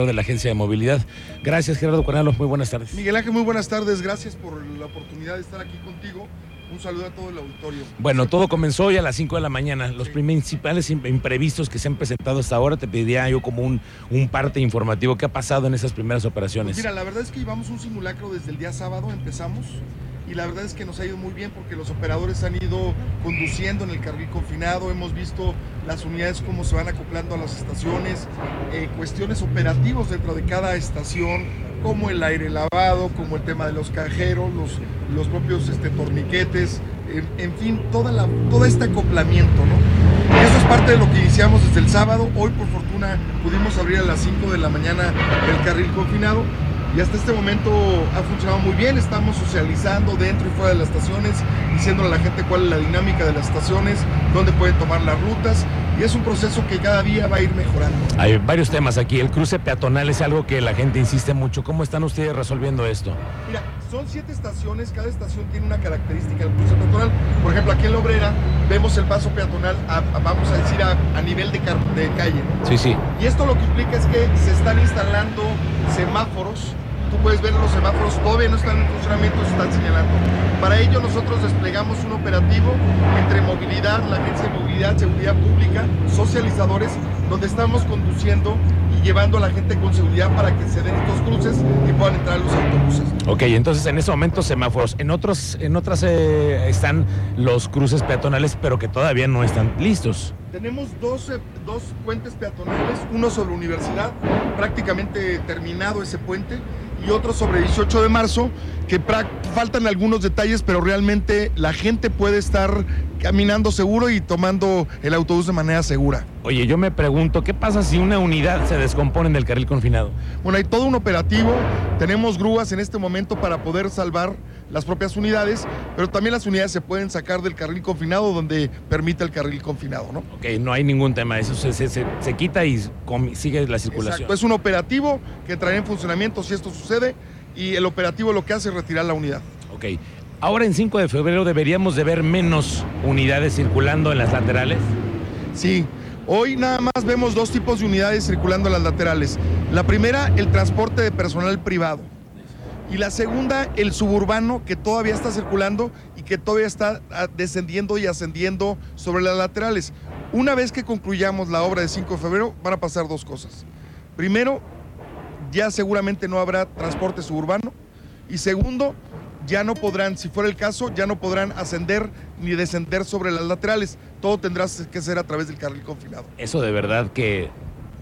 de la Agencia de Movilidad. Gracias, Gerardo Cuanalo. Muy buenas tardes. Miguel Ángel, muy buenas tardes. Gracias por la oportunidad de estar aquí contigo. Un saludo a todo el auditorio. Bueno, todo comenzó hoy a las 5 de la mañana. Los principales imprevistos que se han presentado hasta ahora, te pediría yo como un, un parte informativo. ¿Qué ha pasado en esas primeras operaciones? Pues mira, la verdad es que llevamos un simulacro desde el día sábado, empezamos y la verdad es que nos ha ido muy bien porque los operadores han ido conduciendo en el carril confinado, hemos visto las unidades cómo se van acoplando a las estaciones, eh, cuestiones operativos dentro de cada estación, como el aire lavado, como el tema de los cajeros, los, los propios este, torniquetes, en, fin, toda la, todo este acoplamiento, ¿no? eso es parte de lo que iniciamos desde el sábado. Hoy, por fortuna, pudimos abrir a las 5 de la mañana el carril confinado y hasta este momento ha funcionado muy bien. Estamos socializando dentro y fuera de las estaciones, diciéndole a la gente cuál es la dinámica de las estaciones, dónde pueden tomar las rutas y es un proceso que cada día va a ir mejorando. Hay varios temas aquí. El cruce peatonal es algo que la gente insiste mucho. ¿Cómo están ustedes resolviendo esto? Mira, son siete estaciones, cada estación tiene una característica del cruce peatonal. Por ejemplo, aquí en La Obrera vemos el paso peatonal, vamos a decir, a, nivel de, de calle. Sí, sí. Y esto lo que implica es que se están instalando semáforos tú puedes ver los semáforos, todavía no están en funcionamiento, se están señalando. Para ello nosotros desplegamos un operativo entre movilidad, la Agencia de Movilidad, Seguridad Pública, socializadores, donde estamos conduciendo y llevando a la gente con seguridad para que se den estos cruces y puedan entrar los autobuses. Ok, entonces en ese momento semáforos. En otros, en otras eh, están los cruces peatonales, pero que todavía no están listos. Tenemos dos, dos puentes peatonales, uno sobre Universidad, prácticamente terminado ese puente, y otro sobre 18 de marzo, que faltan algunos detalles, pero realmente la gente puede estar caminando seguro y tomando el autobús de manera segura. Oye, yo me pregunto, ¿qué pasa si una unidad se descompone en el carril confinado? Bueno, hay todo un operativo, tenemos grúas en este momento para poder salvar las propias unidades, pero también las unidades se pueden sacar del carril confinado donde permite el carril confinado, ¿no? Ok, no hay ningún tema, eso se, se, quita y sigue la circulación. Exacto, es un operativo que entrará en funcionamiento si esto sucede y el operativo lo que hace es retirar la unidad. Ok, ahora en 5 de febrero deberíamos de ver menos unidades circulando en las laterales. Sí, Hoy nada más vemos dos tipos de unidades circulando en las laterales. La primera, el transporte de personal privado y la segunda, el suburbano que todavía está circulando y que todavía está ah, descendiendo y ascendiendo sobre las laterales. Una vez que concluyamos la obra de 5 de febrero, van a pasar dos cosas. Primero, ya seguramente no habrá transporte suburbano. Y segundo, ya no podrán, si fuera el caso, ya no podrán ascender ni descender sobre las laterales. Todo tendrá que ser a través del carril confinado. Eso de verdad que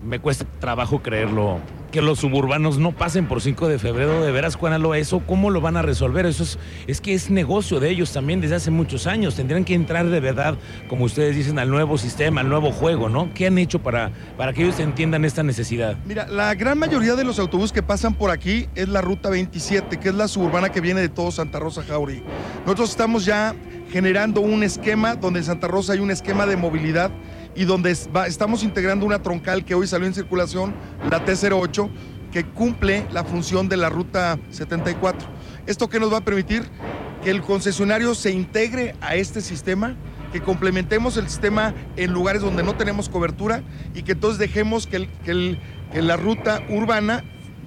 me cuesta trabajo creerlo. Que los suburbanos no pasen por 5 de febrero, de veras, Juanalo, eso, ¿cómo lo van a resolver? Eso es, es que es negocio de ellos también desde hace muchos años. Tendrían que entrar de verdad, como ustedes dicen, al nuevo sistema, al nuevo juego, ¿no? ¿Qué han hecho para, para que ellos entiendan esta necesidad? Mira, la gran mayoría de los autobuses que pasan por aquí es la ruta 27, que es la suburbana que viene de todo Santa Rosa Jauri. Nosotros estamos ya generando un esquema donde en Santa Rosa hay un esquema de movilidad y donde estamos integrando una troncal que hoy salió en circulación, la T08, que cumple la función de la ruta 74. ¿Esto qué nos va a permitir? Que el concesionario se integre a este sistema, que complementemos el sistema en lugares donde no tenemos cobertura y que entonces dejemos que, que la ruta urbana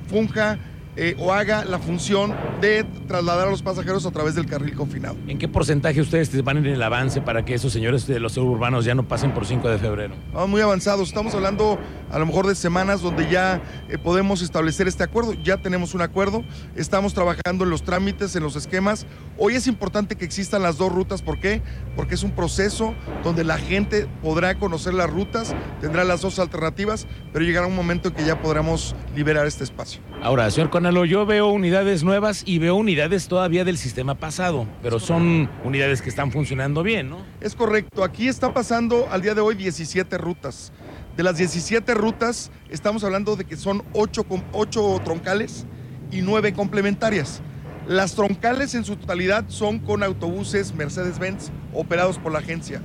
funja eh, o haga la función de trasladar a los pasajeros a través del carril confinado. ¿En qué porcentaje ustedes van en el avance para que esos señores de los urbanos ya no pasen por 5 de febrero? Vamos muy avanzados, estamos hablando a lo mejor de semanas donde ya eh, podemos establecer este acuerdo, ya tenemos un acuerdo, estamos trabajando en los trámites, en los esquemas. Hoy es importante que existan las dos rutas, ¿por qué? Porque es un proceso donde la gente podrá conocer las rutas, tendrá las dos alternativas, pero llegará un momento en que ya podremos liberar este espacio. Ahora, señor yo veo unidades nuevas y veo unidades todavía del sistema pasado, pero son unidades que están funcionando bien, ¿no? Es correcto. Aquí está pasando al día de hoy 17 rutas. De las 17 rutas, estamos hablando de que son 8, 8 troncales y 9 complementarias. Las troncales en su totalidad son con autobuses Mercedes-Benz operados por la agencia.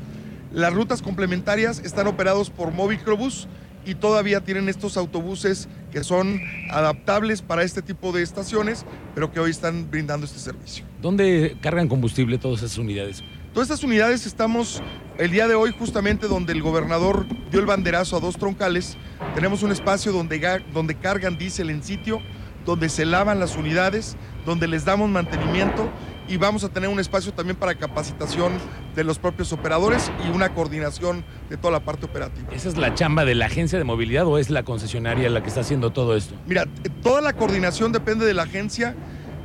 Las rutas complementarias están operados por Movicrobus y todavía tienen estos autobuses que son adaptables para este tipo de estaciones, pero que hoy están brindando este servicio. ¿Dónde cargan combustible todas esas unidades? Todas estas unidades estamos el día de hoy justamente donde el gobernador dio el banderazo a dos troncales, tenemos un espacio donde, donde cargan diésel en sitio, donde se lavan las unidades, donde les damos mantenimiento y vamos a tener un espacio también para capacitación de los propios operadores y una coordinación de toda la parte operativa. ¿Esa es la chamba de la agencia de movilidad o es la concesionaria la que está haciendo todo esto? Mira, toda la coordinación depende de la agencia.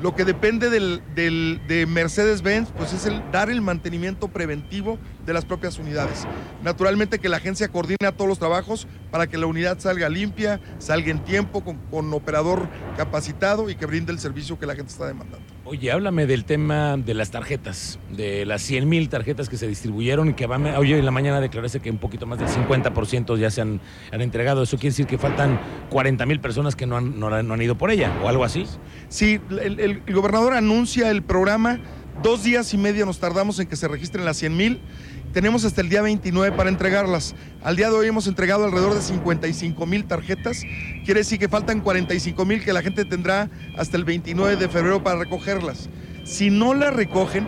Lo que depende del, de Mercedes-Benz, pues es el dar el mantenimiento preventivo de las propias unidades. Naturalmente que la agencia coordina todos los trabajos para que la unidad salga limpia, salga en tiempo, con, con operador capacitado y que brinde el servicio que la gente está demandando. Oye, háblame del tema de las tarjetas, de las 100 mil tarjetas que se distribuyeron y que van, hoy en la mañana declarase que un poquito más del 50% ya se han, entregado. Eso quiere decir que faltan 40 mil personas que no han, no, han, ido por ella o algo así. Sí, el, el gobernador anuncia el programa, dos días y medio nos tardamos en que se registren las 100 mil tenemos hasta el día 29 para entregarlas. Al día de hoy hemos entregado alrededor de 55 mil tarjetas. Quiere decir que faltan 45 mil que la gente tendrá hasta el 29 de febrero para recogerlas. Si no las recogen,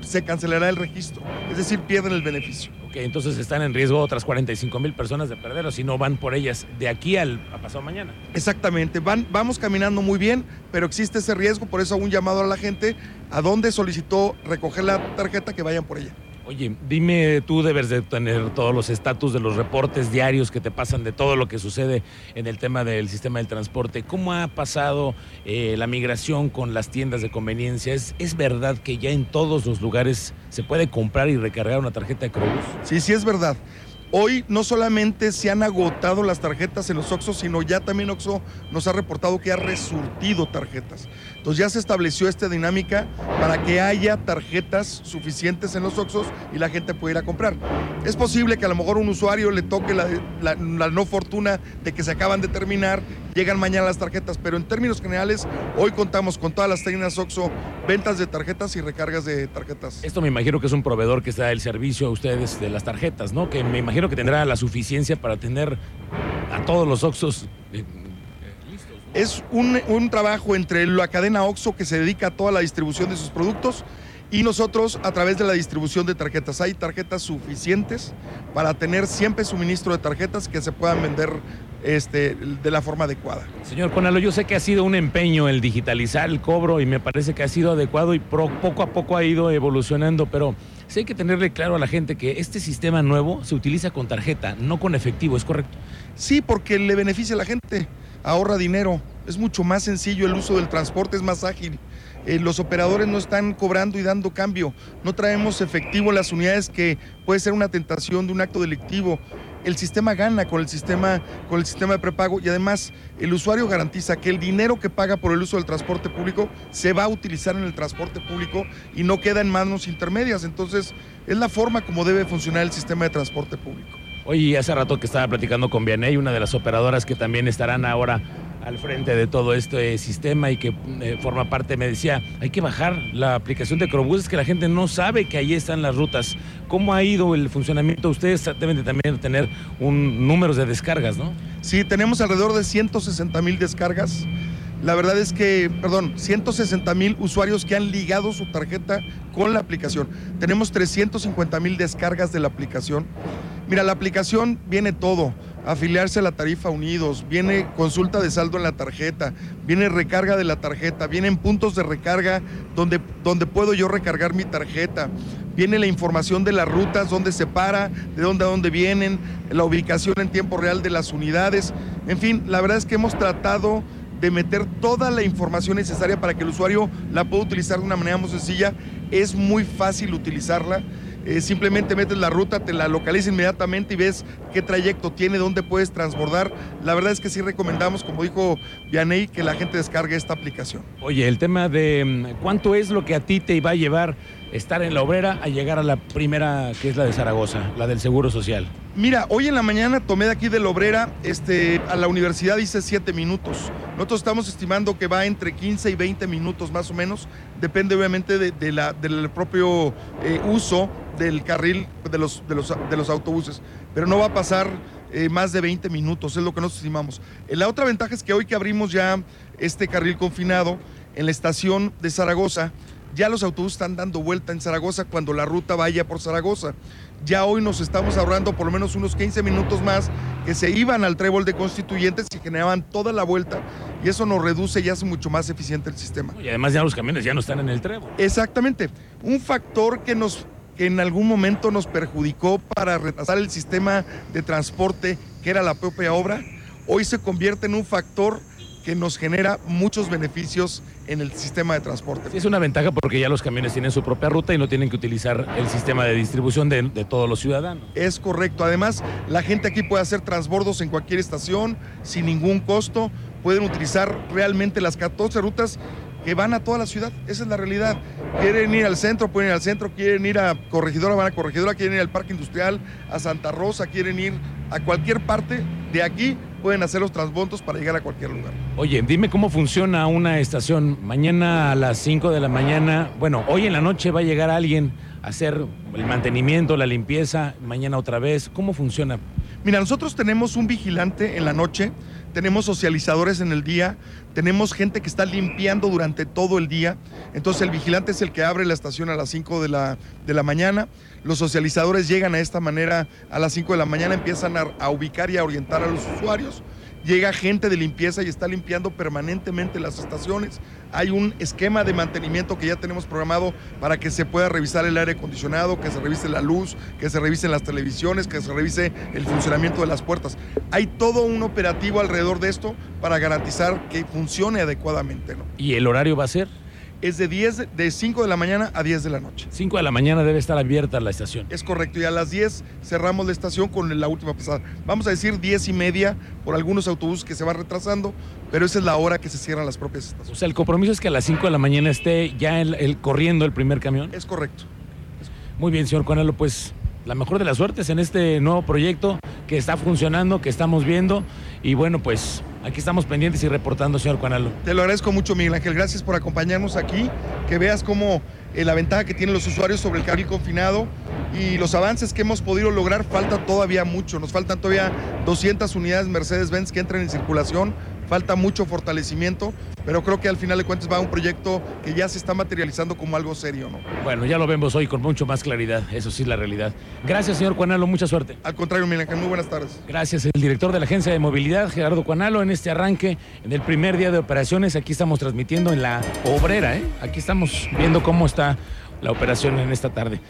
se cancelará el registro. Es decir, pierden el beneficio. Ok, entonces están en riesgo otras 45 mil personas de perder si no van por ellas de aquí al a pasado mañana. Exactamente, van, vamos caminando muy bien, pero existe ese riesgo, por eso un llamado a la gente a donde solicitó recoger la tarjeta que vayan por ella. Oye, dime, tú debes de tener todos los estatus de los reportes diarios que te pasan de todo lo que sucede en el tema del sistema del transporte. ¿Cómo ha pasado eh, la migración con las tiendas de conveniencia? ¿Es, ¿Es verdad que ya en todos los lugares se puede comprar y recargar una tarjeta de Cruz? Sí, sí es verdad. Hoy no solamente se han agotado las tarjetas en los Oxos, sino ya también Oxo nos ha reportado que ha resurtido tarjetas. Entonces ya se estableció esta dinámica para que haya tarjetas suficientes en los Oxos y la gente pueda comprar. Es posible que a lo mejor un usuario le toque la, la no fortuna de que se acaban de terminar llegan mañana las tarjetas, pero en términos generales, hoy contamos con todas las técnicas OXO, ventas de tarjetas y recargas de tarjetas. Esto me imagino que es un proveedor que está el servicio a ustedes de las tarjetas, ¿no? Que me imagino que tendrá la suficiencia para tener a todos los OXOs eh, listos. Es un, un trabajo entre la cadena OXO que se dedica a toda la distribución de sus productos y nosotros a través de la distribución de tarjetas. Hay tarjetas suficientes para tener siempre suministro de tarjetas que se puedan vender este, de la forma adecuada. Señor Conalo, yo sé que ha sido un empeño el digitalizar el cobro y me parece que ha sido adecuado y poco a poco ha ido evolucionando, pero sí hay que tenerle claro a la gente que este sistema nuevo se utiliza con tarjeta, no con efectivo, ¿es correcto? Sí, porque le beneficia a la gente, ahorra dinero, es mucho más sencillo el uso del transporte, es más ágil. Eh, los operadores no están cobrando y dando cambio, no traemos efectivo las unidades que puede ser una tentación de un acto delictivo el sistema gana con el sistema, con el sistema de prepago y además el usuario garantiza que el dinero que paga por el uso del transporte público se va a utilizar en el transporte público y no queda en manos intermedias. Entonces, es la forma como debe funcionar el sistema de transporte público. Oye, hace rato que estaba platicando con Vianey, una de las operadoras que también estarán ahora al frente de todo este sistema y que eh, forma parte, me decía, hay que bajar la aplicación de Crobús, que la gente no sabe que ahí están las rutas. ¿Cómo ha ido el funcionamiento? Ustedes deben de también tener un número de descargas, ¿no? Sí, tenemos alrededor de 160 mil descargas. La verdad es que, perdón, 160 mil usuarios que han ligado su tarjeta con la aplicación. Tenemos 350 mil descargas de la aplicación. Mira, la aplicación viene todo afiliarse a la tarifa Unidos, viene consulta de saldo en la tarjeta, viene recarga de la tarjeta, vienen puntos de recarga donde, donde puedo yo recargar mi tarjeta, viene la información de las rutas, dónde se para, de dónde a dónde vienen, la ubicación en tiempo real de las unidades. En fin, la verdad es que hemos tratado de meter toda la información necesaria para que el usuario la pueda utilizar de una manera muy sencilla. Es muy fácil utilizarla. Eh, simplemente metes la ruta, te la localizas inmediatamente y ves qué trayecto tiene, dónde puedes transbordar. La verdad es que sí recomendamos, como dijo Vianey, que la gente descargue esta aplicación. Oye, el tema de mm, cuánto es lo que a ti te va a llevar estar en la obrera a llegar a la primera, que es la de Zaragoza, la del Seguro Social. Mira, hoy en la mañana tomé de aquí de la obrera este, a la universidad, hice siete minutos. Nosotros estamos estimando que va entre 15 y 20 minutos más o menos, depende obviamente de, la, del propio eh, uso del carril de los, de los, de los autobuses, pero no va a pasar eh, más de 20 minutos, es lo que nosotros estimamos. Eh, la otra ventaja es que hoy que abrimos ya este carril confinado en la estación de Zaragoza, ya los autobuses están dando vuelta en Zaragoza cuando la ruta vaya por Zaragoza. Ya hoy nos estamos ahorrando por lo menos unos 15 minutos más que se iban al trébol de constituyentes y generaban toda la vuelta y eso nos reduce y hace mucho más eficiente el sistema. Y además ya los camiones ya no están en el trébol. Exactamente. Un factor que nos que en algún momento nos perjudicó para retrasar el sistema de transporte, que era la propia obra, hoy se convierte en un factor que nos genera muchos beneficios en el sistema de transporte. Sí, es una ventaja porque ya los camiones tienen su propia ruta y no tienen que utilizar el sistema de distribución de, de, todos los ciudadanos. Es correcto. Además, la gente aquí puede hacer transbordos en cualquier estación sin ningún costo. Pueden utilizar realmente las 14 rutas que van a toda la ciudad. Esa es la realidad. Quieren ir al centro, pueden ir al centro, quieren ir a Corregidora, van a Corregidora, quieren ir al Parque Industrial, a Santa Rosa, quieren ir a cualquier parte de aquí, pueden hacer los transbondos para llegar a cualquier lugar. Oye, dime cómo funciona una estación. Mañana a las 5 de la mañana, bueno, hoy en la noche va a llegar alguien a hacer el mantenimiento, la limpieza, mañana otra vez. ¿Cómo funciona? Mira, nosotros tenemos un vigilante en la noche tenemos socializadores en el día, tenemos gente que está limpiando durante todo el día. Entonces el vigilante es el que abre la estación a las 5 de la, de la mañana. Los socializadores llegan a esta manera a las 5 de la mañana, empiezan a, a ubicar y a orientar a los usuarios llega gente de limpieza y está limpiando permanentemente las estaciones. Hay un esquema de mantenimiento que ya tenemos programado para que se pueda revisar el aire acondicionado, que se revise la luz, que se revisen las televisiones, que se revise el funcionamiento de las puertas. Hay todo un operativo alrededor de esto para garantizar que funcione adecuadamente. ¿no? ¿Y el horario va a ser? Es de 10 de 5 de la mañana a 10 de la noche. 5 de la mañana debe estar abierta la estación. Es correcto, y a las 10 cerramos la estación con la última pasada. Vamos a decir 10 y media por algunos autobuses que se van retrasando, pero esa es la hora que se cierran las propias estaciones. O sea, el compromiso es que a las 5 de la mañana esté ya el, el, corriendo el primer camión. Es correcto. Muy bien, señor Conalo, pues la mejor de las suertes en este nuevo proyecto que está funcionando, que estamos viendo. Y bueno, pues aquí estamos pendientes y reportando, señor Cuanalo. Te lo agradezco mucho, Miguel Ángel. Gracias por acompañarnos aquí. Que veas cómo eh, la ventaja que tienen los usuarios sobre el carril confinado y los avances que hemos podido lograr, falta todavía mucho. Nos faltan todavía 200 unidades Mercedes-Benz que entren en circulación falta mucho fortalecimiento, pero creo que al final de cuentas va a un proyecto que ya se está materializando como algo serio, ¿no? Bueno, ya lo vemos hoy con mucho más claridad, eso sí es la realidad. Gracias, señor Cuanalo, mucha suerte. Al contrario, Miguel muy buenas tardes. Gracias, el director de la Agencia de Movilidad, Gerardo Cuanalo, en este arranque, en el primer día de operaciones, aquí estamos transmitiendo en la obrera, ¿eh? Aquí estamos viendo cómo está la operación en esta tarde.